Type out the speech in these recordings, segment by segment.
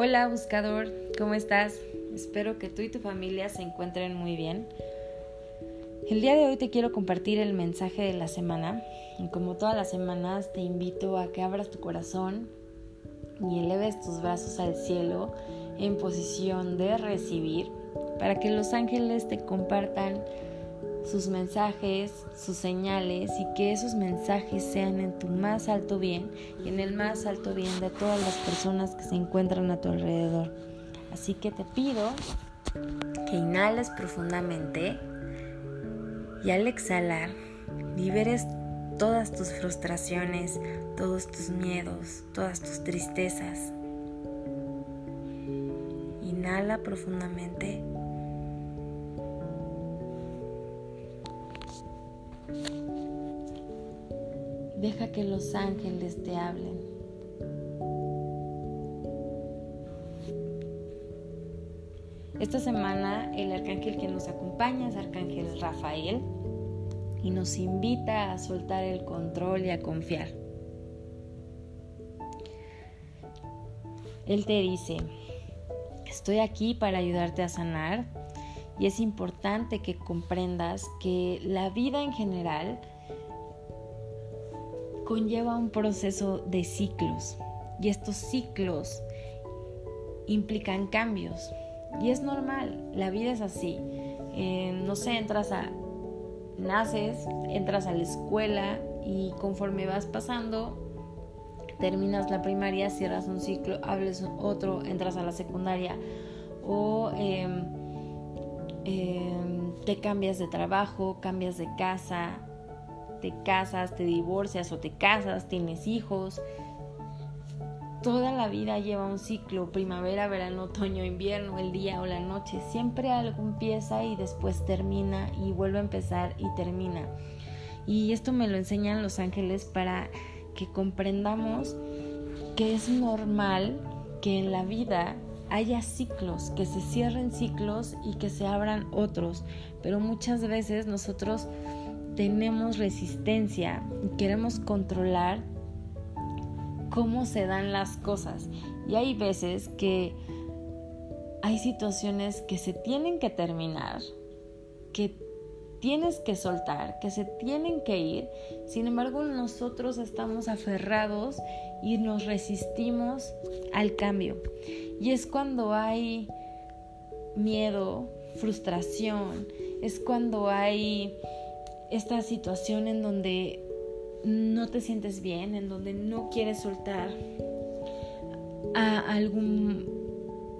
Hola buscador, ¿cómo estás? Espero que tú y tu familia se encuentren muy bien. El día de hoy te quiero compartir el mensaje de la semana y como todas las semanas te invito a que abras tu corazón y eleves tus brazos al cielo en posición de recibir para que los ángeles te compartan sus mensajes, sus señales y que esos mensajes sean en tu más alto bien y en el más alto bien de todas las personas que se encuentran a tu alrededor. Así que te pido que inhales profundamente y al exhalar liberes todas tus frustraciones, todos tus miedos, todas tus tristezas. Inhala profundamente. Deja que los ángeles te hablen. Esta semana el arcángel que nos acompaña es Arcángel Rafael y nos invita a soltar el control y a confiar. Él te dice, estoy aquí para ayudarte a sanar y es importante que comprendas que la vida en general conlleva un proceso de ciclos y estos ciclos implican cambios y es normal, la vida es así. Eh, no sé, entras a, naces, entras a la escuela y conforme vas pasando, terminas la primaria, cierras un ciclo, hables otro, entras a la secundaria o em, em, te cambias de trabajo, cambias de casa, te casas, te divorcias o te casas, tienes hijos. Toda la vida lleva un ciclo, primavera, verano, otoño, invierno, el día o la noche. Siempre algo empieza y después termina y vuelve a empezar y termina. Y esto me lo enseñan los ángeles para que comprendamos que es normal que en la vida haya ciclos, que se cierren ciclos y que se abran otros. Pero muchas veces nosotros tenemos resistencia y queremos controlar cómo se dan las cosas. Y hay veces que hay situaciones que se tienen que terminar, que tienes que soltar, que se tienen que ir. Sin embargo, nosotros estamos aferrados y nos resistimos al cambio. Y es cuando hay miedo, frustración, es cuando hay esta situación en donde no te sientes bien, en donde no quieres soltar a algún,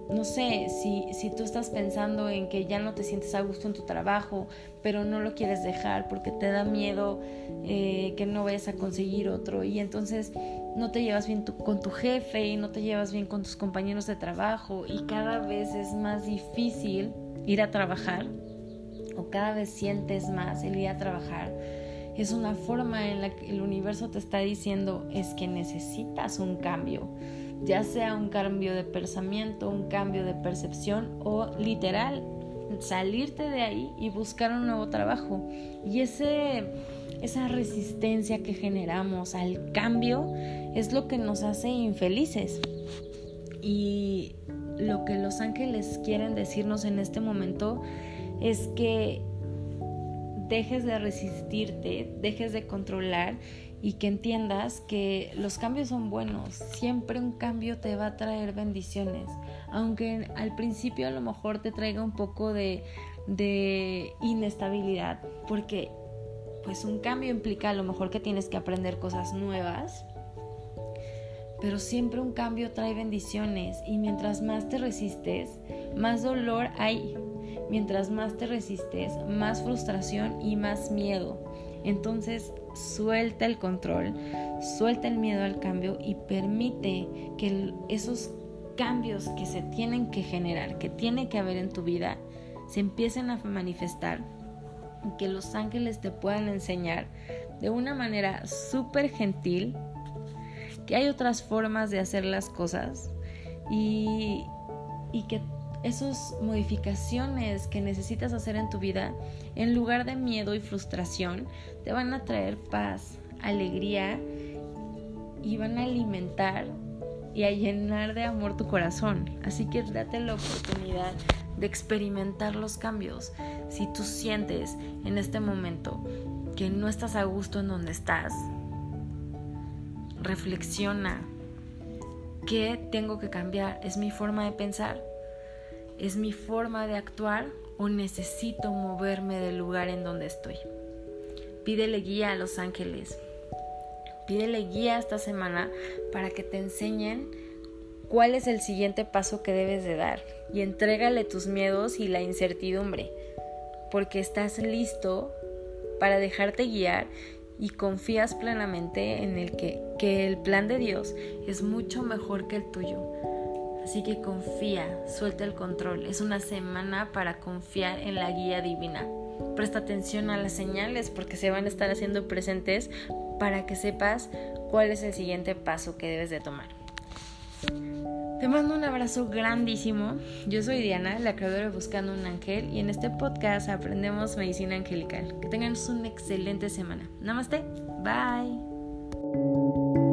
no sé, si, si tú estás pensando en que ya no te sientes a gusto en tu trabajo, pero no lo quieres dejar porque te da miedo eh, que no vayas a conseguir otro y entonces no te llevas bien con tu jefe y no te llevas bien con tus compañeros de trabajo y cada vez es más difícil ir a trabajar cada vez sientes más el ir a trabajar, es una forma en la que el universo te está diciendo es que necesitas un cambio, ya sea un cambio de pensamiento, un cambio de percepción o literal salirte de ahí y buscar un nuevo trabajo. Y ese, esa resistencia que generamos al cambio es lo que nos hace infelices. Y lo que los ángeles quieren decirnos en este momento es que dejes de resistirte, dejes de controlar y que entiendas que los cambios son buenos. Siempre un cambio te va a traer bendiciones. Aunque al principio a lo mejor te traiga un poco de, de inestabilidad. Porque pues un cambio implica a lo mejor que tienes que aprender cosas nuevas. Pero siempre un cambio trae bendiciones. Y mientras más te resistes, más dolor hay Mientras más te resistes, más frustración y más miedo. Entonces, suelta el control, suelta el miedo al cambio y permite que esos cambios que se tienen que generar, que tiene que haber en tu vida, se empiecen a manifestar y que los ángeles te puedan enseñar de una manera súper gentil que hay otras formas de hacer las cosas y, y que esas modificaciones que necesitas hacer en tu vida, en lugar de miedo y frustración, te van a traer paz, alegría y van a alimentar y a llenar de amor tu corazón. Así que date la oportunidad de experimentar los cambios. Si tú sientes en este momento que no estás a gusto en donde estás, reflexiona. ¿Qué tengo que cambiar? ¿Es mi forma de pensar? ¿Es mi forma de actuar? ¿O necesito moverme del lugar en donde estoy? Pídele guía a los ángeles. Pídele guía esta semana para que te enseñen cuál es el siguiente paso que debes de dar y entrégale tus miedos y la incertidumbre, porque estás listo para dejarte guiar y confías plenamente en el que, que el plan de Dios es mucho mejor que el tuyo. Así que confía, suelta el control. Es una semana para confiar en la guía divina. Presta atención a las señales porque se van a estar haciendo presentes para que sepas cuál es el siguiente paso que debes de tomar. Te mando un abrazo grandísimo. Yo soy Diana, la creadora de Buscando un Ángel, y en este podcast aprendemos medicina angelical. Que tengan una excelente semana. Namaste. Bye.